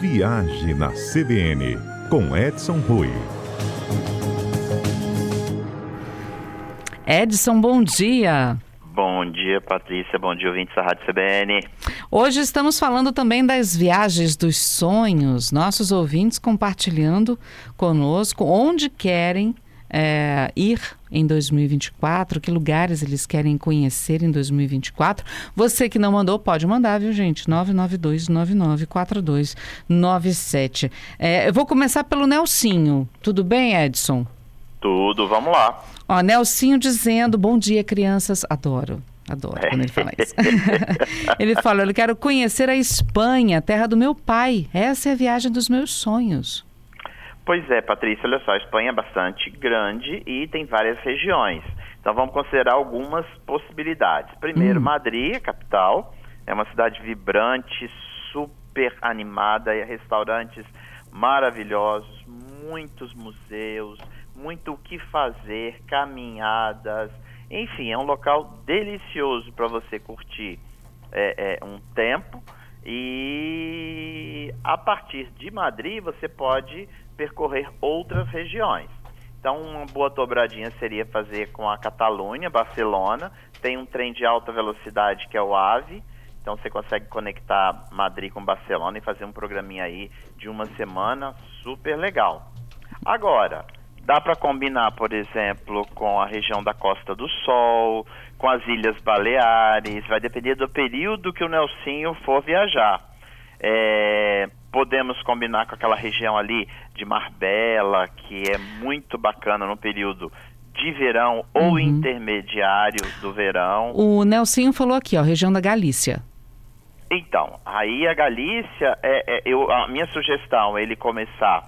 Viagem na CBN, com Edson Rui. Edson, bom dia. Bom dia, Patrícia. Bom dia, ouvintes da Rádio CBN. Hoje estamos falando também das viagens dos sonhos. Nossos ouvintes compartilhando conosco onde querem é, ir em 2024, que lugares eles querem conhecer em 2024. Você que não mandou, pode mandar, viu, gente? 992-994297. É, eu vou começar pelo Nelsinho. Tudo bem, Edson? Tudo, vamos lá. Ó, Nelsinho dizendo, bom dia, crianças. Adoro. Adoro quando ele fala isso. ele fala: Eu quero conhecer a Espanha, terra do meu pai. Essa é a viagem dos meus sonhos. Pois é, Patrícia, olha só, a Espanha é bastante grande e tem várias regiões. Então vamos considerar algumas possibilidades. Primeiro, hum. Madrid, a capital, é uma cidade vibrante, super animada, e restaurantes maravilhosos, muitos museus, muito o que fazer, caminhadas, enfim, é um local delicioso para você curtir é, é, um tempo. E a partir de Madrid você pode percorrer outras regiões. Então, uma boa dobradinha seria fazer com a Catalunha, Barcelona. Tem um trem de alta velocidade que é o AVE. Então, você consegue conectar Madrid com Barcelona e fazer um programinha aí de uma semana super legal. Agora, dá para combinar, por exemplo, com a região da Costa do Sol, com as Ilhas Baleares. Vai depender do período que o Nelsinho for viajar. É, podemos combinar com aquela região ali de Marbella, que é muito bacana no período de verão ou uhum. intermediário do verão. O Nelsinho falou aqui, ó, região da Galícia. Então, aí a Galícia, é, é eu, a minha sugestão é ele começar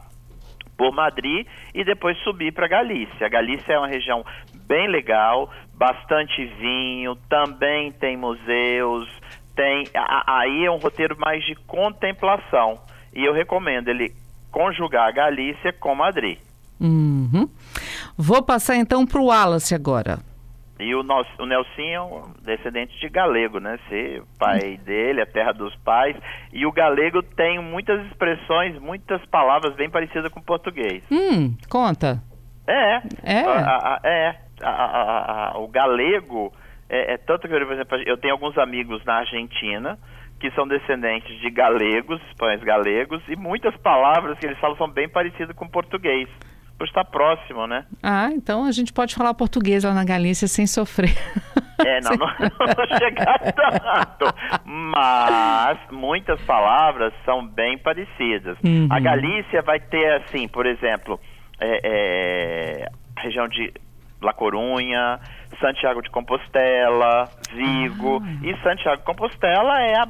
por Madrid e depois subir para Galícia. A Galícia é uma região bem legal, bastante vinho, também tem museus, tem aí é um roteiro mais de contemplação. E eu recomendo ele conjugar Galícia com Madrid. Uhum. Vou passar então para o Wallace agora. E o, nosso, o Nelsinho, descendente de galego, né? Ser pai hum. dele, a terra dos pais. E o galego tem muitas expressões, muitas palavras bem parecidas com o português. Hum, conta. É. É. A, a, é. A, o galego, é, é, tanto que, por exemplo, eu tenho alguns amigos na Argentina que são descendentes de galegos, espanhóis galegos, e muitas palavras que eles falam são bem parecidas com português, por estar próximo, né? Ah, então a gente pode falar português lá na Galícia sem sofrer. É, não, não, não chegar tanto, mas muitas palavras são bem parecidas. Uhum. A Galícia vai ter, assim, por exemplo, é, é, região de La Corunha, Santiago de Compostela, Vigo, ah. e Santiago de Compostela é a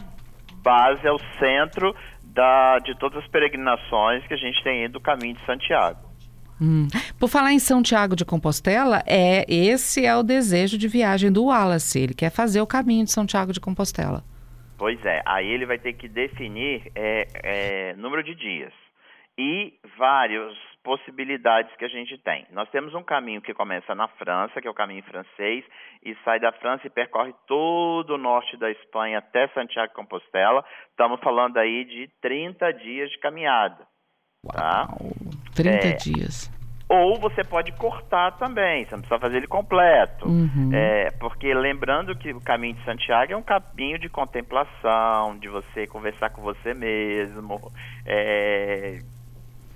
base, é o centro da, de todas as peregrinações que a gente tem do caminho de Santiago. Hum. Por falar em São Tiago de Compostela, é esse é o desejo de viagem do Wallace. Ele quer fazer o caminho de São Tiago de Compostela. Pois é, aí ele vai ter que definir é, é, número de dias e vários possibilidades que a gente tem. Nós temos um caminho que começa na França, que é o caminho francês, e sai da França e percorre todo o norte da Espanha até Santiago de Compostela. Estamos falando aí de 30 dias de caminhada. Tá? Uau, 30 é, dias. Ou você pode cortar também, você não precisa fazer ele completo. Uhum. É, porque lembrando que o caminho de Santiago é um caminho de contemplação, de você conversar com você mesmo. É,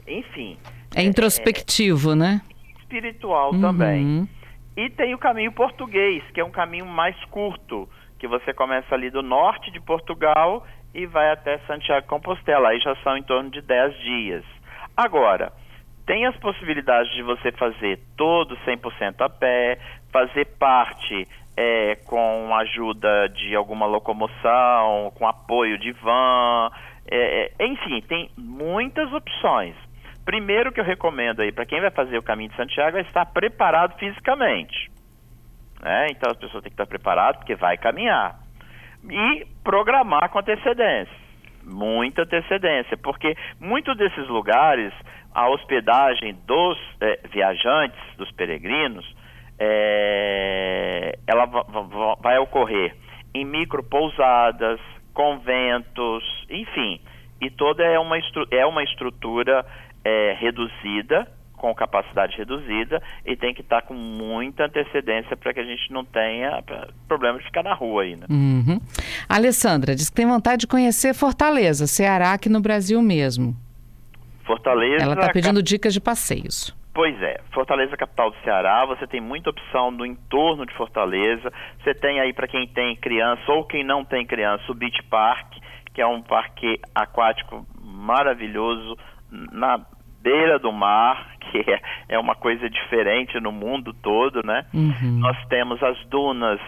enfim. É introspectivo, é, né? Espiritual uhum. também. E tem o caminho português, que é um caminho mais curto, que você começa ali do norte de Portugal e vai até Santiago de Compostela. Aí já são em torno de 10 dias. Agora, tem as possibilidades de você fazer todo 100% a pé, fazer parte é, com ajuda de alguma locomoção, com apoio de van, é, é enfim, tem muitas opções. Primeiro que eu recomendo aí para quem vai fazer o caminho de Santiago é estar preparado fisicamente. Né? Então as pessoas têm que estar preparadas porque vai caminhar. E programar com antecedência. Muita antecedência, porque muitos desses lugares, a hospedagem dos é, viajantes, dos peregrinos, é, ela vai ocorrer em micro pousadas, conventos, enfim, e todo é uma, é uma estrutura é, reduzida, com capacidade reduzida e tem que estar com muita antecedência para que a gente não tenha problema de ficar na rua aí. Né? Uhum. Alessandra diz que tem vontade de conhecer Fortaleza, Ceará, aqui no Brasil mesmo. Fortaleza. Ela está pedindo dicas de passeios. Pois é, Fortaleza capital do Ceará, você tem muita opção no entorno de Fortaleza. Você tem aí para quem tem criança ou quem não tem criança, o Beach Park, que é um parque aquático maravilhoso na beira do mar, que é, é uma coisa diferente no mundo todo, né? Uhum. Nós temos as dunas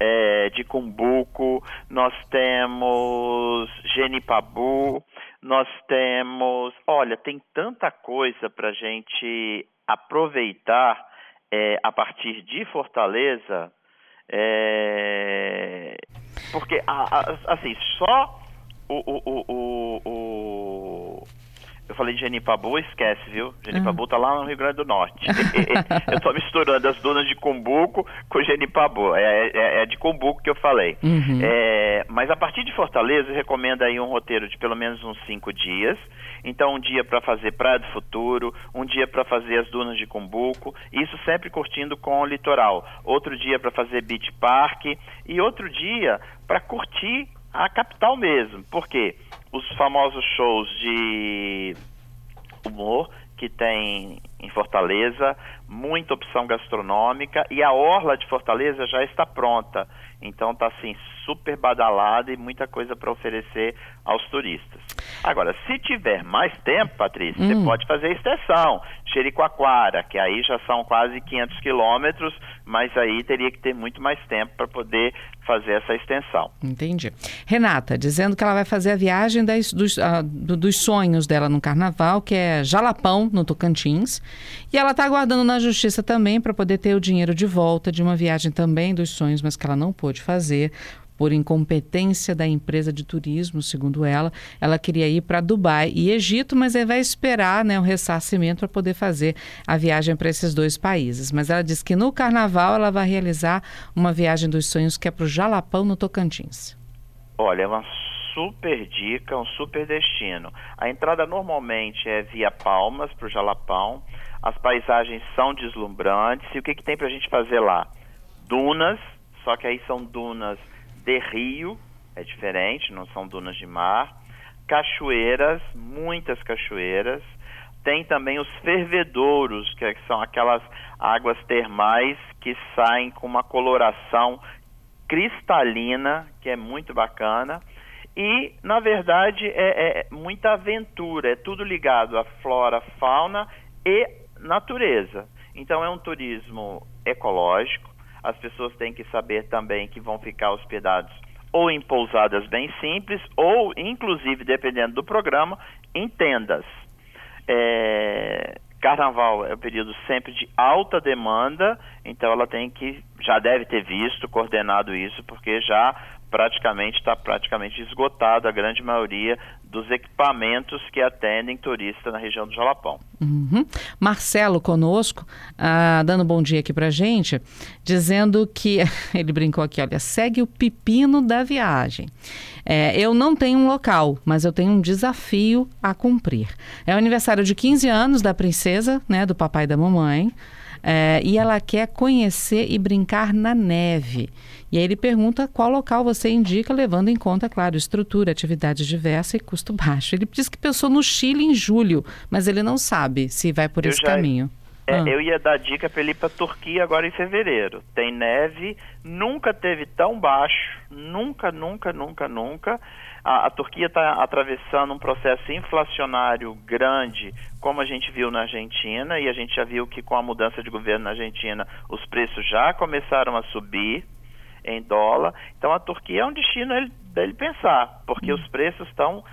é, de Cumbuco, nós temos Genipabu, nós temos. Olha, tem tanta coisa para gente aproveitar é, a partir de Fortaleza, é, porque assim só o, o, o, o eu falei de Genipabu, esquece, viu? Genipabu uhum. tá lá no Rio Grande do Norte. eu tô misturando as dunas de Cumbuco com Genipabu. É, é, é de Cumbuco que eu falei. Uhum. É, mas a partir de Fortaleza, eu recomendo aí um roteiro de pelo menos uns cinco dias. Então, um dia para fazer Praia do Futuro, um dia para fazer as dunas de Cumbuco, isso sempre curtindo com o litoral. Outro dia para fazer Beach Park e outro dia para curtir a capital mesmo. Por quê? os famosos shows de humor que tem em Fortaleza, muita opção gastronômica e a orla de Fortaleza já está pronta. Então está assim super badalada e muita coisa para oferecer aos turistas. Agora, se tiver mais tempo, Patrícia, hum. você pode fazer a extensão, Jericoacoara, que aí já são quase 500 quilômetros, mas aí teria que ter muito mais tempo para poder fazer essa extensão. Entendi. Renata, dizendo que ela vai fazer a viagem das, dos, uh, dos sonhos dela no carnaval, que é Jalapão, no Tocantins, e ela está aguardando na justiça também para poder ter o dinheiro de volta de uma viagem também dos sonhos, mas que ela não pôde fazer por incompetência da empresa de turismo, segundo ela. Ela queria ir para Dubai e Egito, mas vai esperar né, o ressarcimento para poder fazer a viagem para esses dois países. Mas ela diz que no carnaval ela vai realizar uma viagem dos sonhos que é para o Jalapão, no Tocantins. Olha, é uma super dica, um super destino. A entrada normalmente é via Palmas para o Jalapão. As paisagens são deslumbrantes. E o que, que tem para a gente fazer lá? Dunas, só que aí são dunas de rio, é diferente, não são dunas de mar. Cachoeiras, muitas cachoeiras. Tem também os fervedouros, que são aquelas águas termais que saem com uma coloração cristalina, que é muito bacana. E, na verdade, é, é muita aventura, é tudo ligado à flora, fauna e natureza. Então, é um turismo ecológico, as pessoas têm que saber também que vão ficar hospedados ou em pousadas bem simples, ou, inclusive, dependendo do programa, em tendas. É, carnaval é um período sempre de alta demanda, então ela tem que, já deve ter visto, coordenado isso, porque já praticamente está praticamente esgotado a grande maioria dos equipamentos que atendem turistas na região do Jalapão. Uhum. Marcelo conosco, ah, dando um bom dia aqui para gente, dizendo que ele brincou aqui, olha, segue o pepino da viagem. É, eu não tenho um local, mas eu tenho um desafio a cumprir. É o aniversário de 15 anos da princesa, né, do papai e da mamãe. É, e ela quer conhecer e brincar na neve. E aí ele pergunta qual local você indica, levando em conta, claro, estrutura, atividade diversa e custo baixo. Ele diz que pensou no Chile em julho, mas ele não sabe se vai por eu esse já, caminho. É, ah. Eu ia dar dica para ele ir para Turquia agora em fevereiro. Tem neve, nunca teve tão baixo, nunca, nunca, nunca, nunca. A, a Turquia está atravessando um processo inflacionário grande, como a gente viu na Argentina, e a gente já viu que com a mudança de governo na Argentina os preços já começaram a subir em dólar. Então a Turquia é um destino ele, dele pensar, porque hum. os preços estão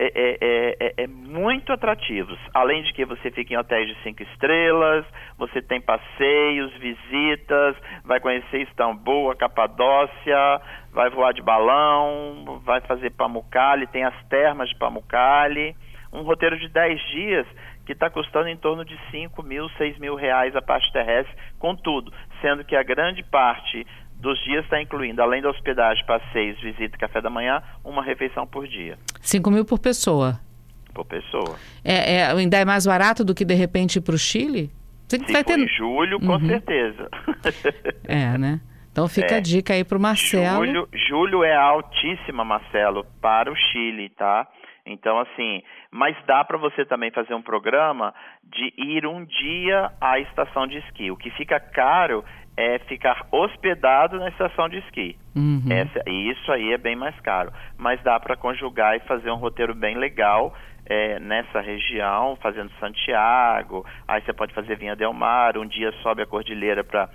é, é, é, é, é, muito atrativos. Além de que você fica em hotéis de cinco estrelas, você tem passeios, visitas, vai conhecer Istambul, a Capadócia, vai voar de balão, vai fazer Pamukkale, tem as termas de Pamukkale. Um roteiro de 10 dias que está custando em torno de 5 mil, 6 mil reais a parte terrestre, com tudo, sendo que a grande parte dos dias está incluindo, além da hospedagem, passeios, visita e café da manhã, uma refeição por dia. 5 mil por pessoa? por pessoa. É, é, ainda é mais barato do que de repente ir para o Chile? Você Se vai ter... em julho, com uhum. certeza. é, né? Então fica é. a dica aí para o Marcelo. Julho, julho é altíssima, Marcelo, para o Chile, tá? Então, assim, mas dá para você também fazer um programa de ir um dia à estação de esqui. O que fica caro é ficar hospedado na estação de esqui. Uhum. Essa, isso aí é bem mais caro. Mas dá para conjugar e fazer um roteiro bem legal é, nessa região, fazendo Santiago. Aí você pode fazer Vinha Del Mar, um dia sobe a cordilheira para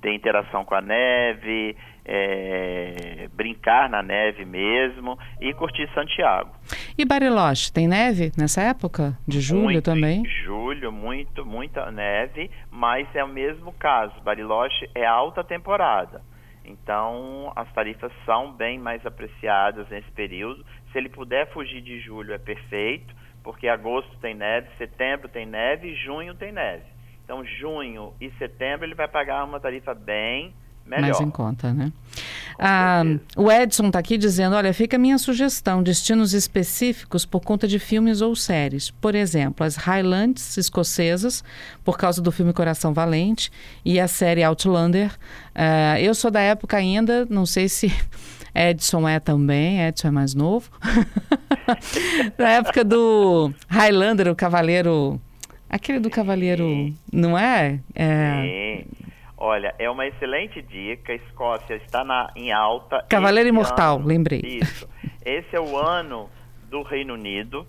ter interação com a neve, é, brincar na neve mesmo e curtir Santiago. E Bariloche, tem neve nessa época? De julho muito, também? Julho, muito, muita neve, mas é o mesmo caso. Bariloche é alta temporada. Então, as tarifas são bem mais apreciadas nesse período. Se ele puder fugir de julho, é perfeito, porque agosto tem neve, setembro tem neve e junho tem neve. Então, junho e setembro ele vai pagar uma tarifa bem melhor. Mais em conta, né? Ah, o Edson está aqui dizendo: olha, fica a minha sugestão: destinos específicos por conta de filmes ou séries. Por exemplo, as Highlands escocesas, por causa do filme Coração Valente, e a série Outlander. Ah, eu sou da época ainda, não sei se. Edson é também, Edson é mais novo. da época do Highlander, o Cavaleiro Aquele do Cavaleiro, não é? é... Sim. Olha, é uma excelente dica. A Escócia está na, em alta. Cavaleiro Imortal, ano, lembrei. Isso. Esse é o ano do Reino Unido.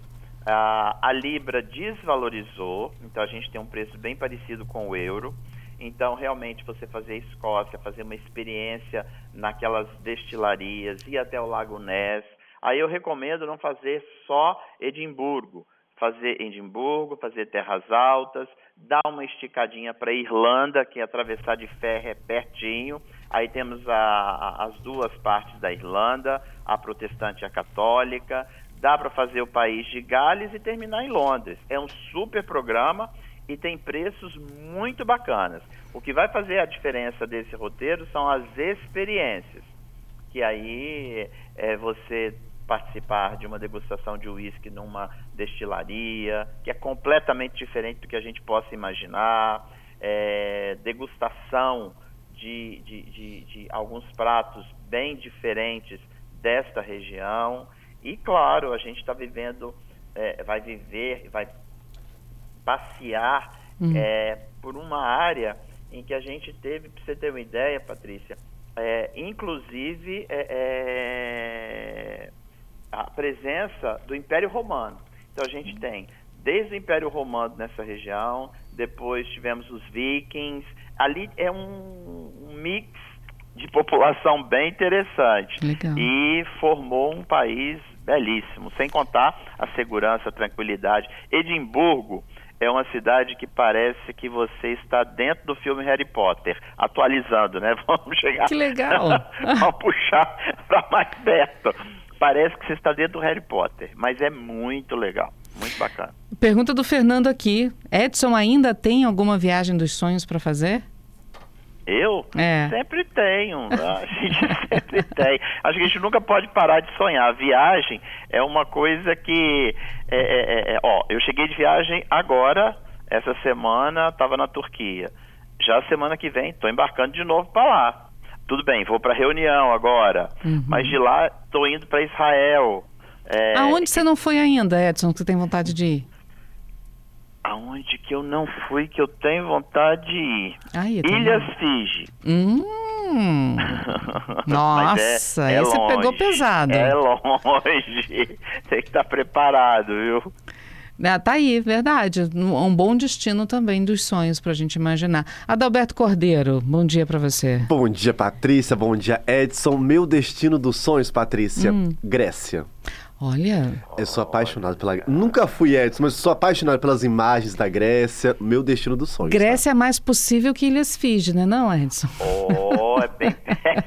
Ah, a Libra desvalorizou, então a gente tem um preço bem parecido com o euro. Então, realmente, você fazer a Escócia, fazer uma experiência naquelas destilarias, ir até o Lago Ness. Aí eu recomendo não fazer só Edimburgo fazer Edimburgo, fazer Terras Altas, dar uma esticadinha para Irlanda, que é atravessar de ferro é pertinho. Aí temos a, a, as duas partes da Irlanda, a protestante e a católica. Dá para fazer o país de Gales e terminar em Londres. É um super programa e tem preços muito bacanas. O que vai fazer a diferença desse roteiro são as experiências, que aí é você participar de uma degustação de uísque numa destilaria, que é completamente diferente do que a gente possa imaginar, é, degustação de, de, de, de alguns pratos bem diferentes desta região. E, claro, a gente está vivendo, é, vai viver, vai passear uhum. é, por uma área em que a gente teve, para você ter uma ideia, Patrícia, é, inclusive é, é a presença do Império Romano. Então a gente tem desde o Império Romano nessa região, depois tivemos os vikings. Ali é um, um mix de população bem interessante. Legal. E formou um país belíssimo, sem contar a segurança, a tranquilidade. Edimburgo é uma cidade que parece que você está dentro do filme Harry Potter, atualizando, né? Vamos chegar. Que legal! Vamos puxar para mais perto parece que você está dentro do Harry Potter, mas é muito legal, muito bacana. Pergunta do Fernando aqui: Edson ainda tem alguma viagem dos sonhos para fazer? Eu? É. Sempre tenho. A gente sempre tem. Acho que a gente nunca pode parar de sonhar. A viagem é uma coisa que. É, é, é, é ó, eu cheguei de viagem agora, essa semana, estava na Turquia. Já semana que vem, estou embarcando de novo para lá tudo bem, vou para reunião agora, uhum. mas de lá estou indo para Israel. É... Aonde você não foi ainda, Edson, que você tem vontade de ir? Aonde que eu não fui, que eu tenho vontade de ir? Ai, Ilhas Fiji. Hum. Nossa, é, é esse longe, pegou pesado. É longe. Tem que estar preparado, viu? Ah, tá aí, verdade. Um bom destino também dos sonhos para a gente imaginar. Adalberto Cordeiro, bom dia para você. Bom dia, Patrícia. Bom dia, Edson. Meu destino dos sonhos, Patrícia, hum. Grécia. Olha. Eu sou apaixonado pela. Nunca fui Edson, mas sou apaixonado pelas imagens da Grécia. Meu destino dos sonhos. Grécia tá? é mais possível que Ilhas Fiji, né, não, Edson? Oh, é bem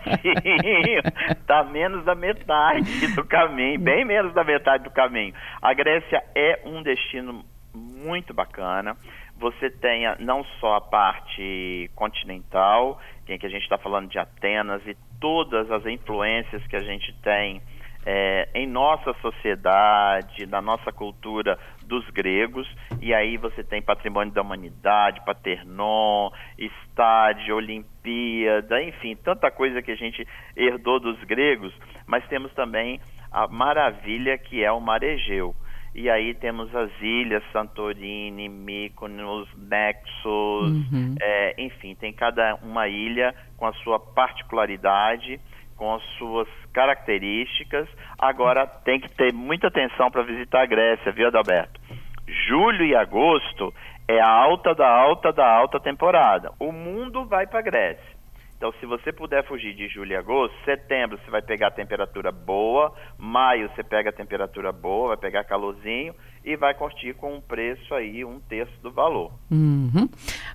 pertinho. tá menos da metade do caminho, bem menos da metade do caminho. A Grécia é um destino muito bacana. Você tem não só a parte continental, em que a gente está falando de Atenas e todas as influências que a gente tem é, em nossa sociedade, na nossa cultura dos gregos, e aí você tem patrimônio da humanidade, Paternon, estádio, Olimpíada, enfim, tanta coisa que a gente herdou dos gregos, mas temos também a maravilha que é o mar Egeu. E aí temos as ilhas Santorini, Mykonos, Nexos, uhum. é, enfim, tem cada uma ilha com a sua particularidade com as suas características. Agora tem que ter muita atenção para visitar a Grécia, viu, Adalberto? Julho e agosto é a alta da alta da alta temporada. O mundo vai para a Grécia. Então, se você puder fugir de julho e agosto, setembro você vai pegar a temperatura boa, maio você pega a temperatura boa, vai pegar calorzinho e vai curtir com um preço aí um terço do valor. Uhum.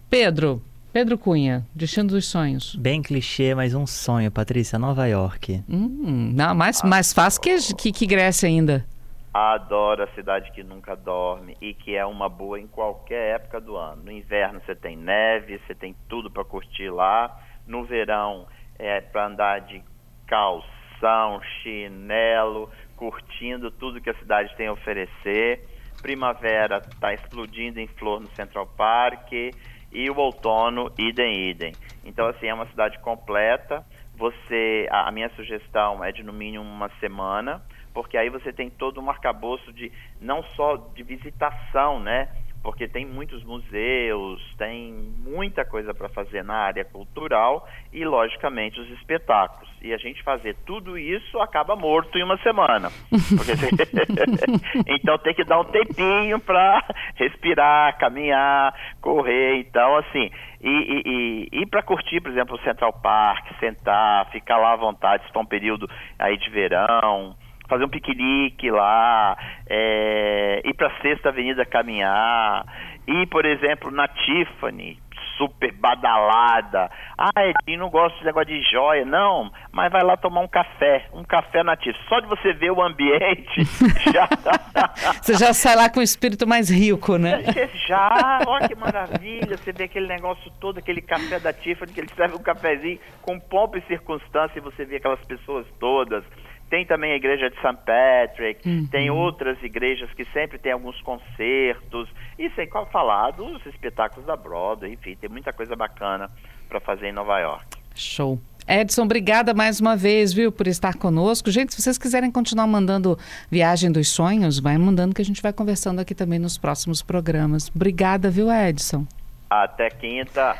Pedro, Pedro Cunha, Destino dos Sonhos. Bem clichê, mas um sonho, Patrícia, Nova York. Hum, não, mais, mais fácil que, que, que Grécia ainda. Adoro a cidade que nunca dorme e que é uma boa em qualquer época do ano. No inverno você tem neve, você tem tudo para curtir lá. No verão é para andar de calção, chinelo, curtindo tudo que a cidade tem a oferecer. Primavera está explodindo em flor no Central Park e o outono idem idem. Então assim é uma cidade completa. Você, a, a minha sugestão é de no mínimo uma semana, porque aí você tem todo um arcabouço de não só de visitação, né? Porque tem muitos museus, tem muita coisa para fazer na área cultural e, logicamente, os espetáculos. E a gente fazer tudo isso acaba morto em uma semana. então tem que dar um tempinho para respirar, caminhar, correr. Então, assim, e, e, e, e para curtir, por exemplo, o Central Park, sentar, ficar lá à vontade, se for um período aí de verão fazer um piquenique lá, é, ir para a Sexta Avenida caminhar, ir, por exemplo, na Tiffany, super badalada. Ah, Edinho, não gosto de negócio de joia. Não, mas vai lá tomar um café, um café nativo. Só de você ver o ambiente, já... você já sai lá com o espírito mais rico, né? Já, olha que maravilha. Você vê aquele negócio todo, aquele café da Tiffany, que ele serve um cafezinho com pompa e circunstância e você vê aquelas pessoas todas. Tem também a igreja de St. Patrick, uhum. tem outras igrejas que sempre tem alguns concertos, e sem qual falar dos espetáculos da Broadway, enfim, tem muita coisa bacana para fazer em Nova York. Show. Edson, obrigada mais uma vez, viu, por estar conosco. Gente, se vocês quiserem continuar mandando Viagem dos Sonhos, vai mandando que a gente vai conversando aqui também nos próximos programas. Obrigada, viu, Edson? Até quinta.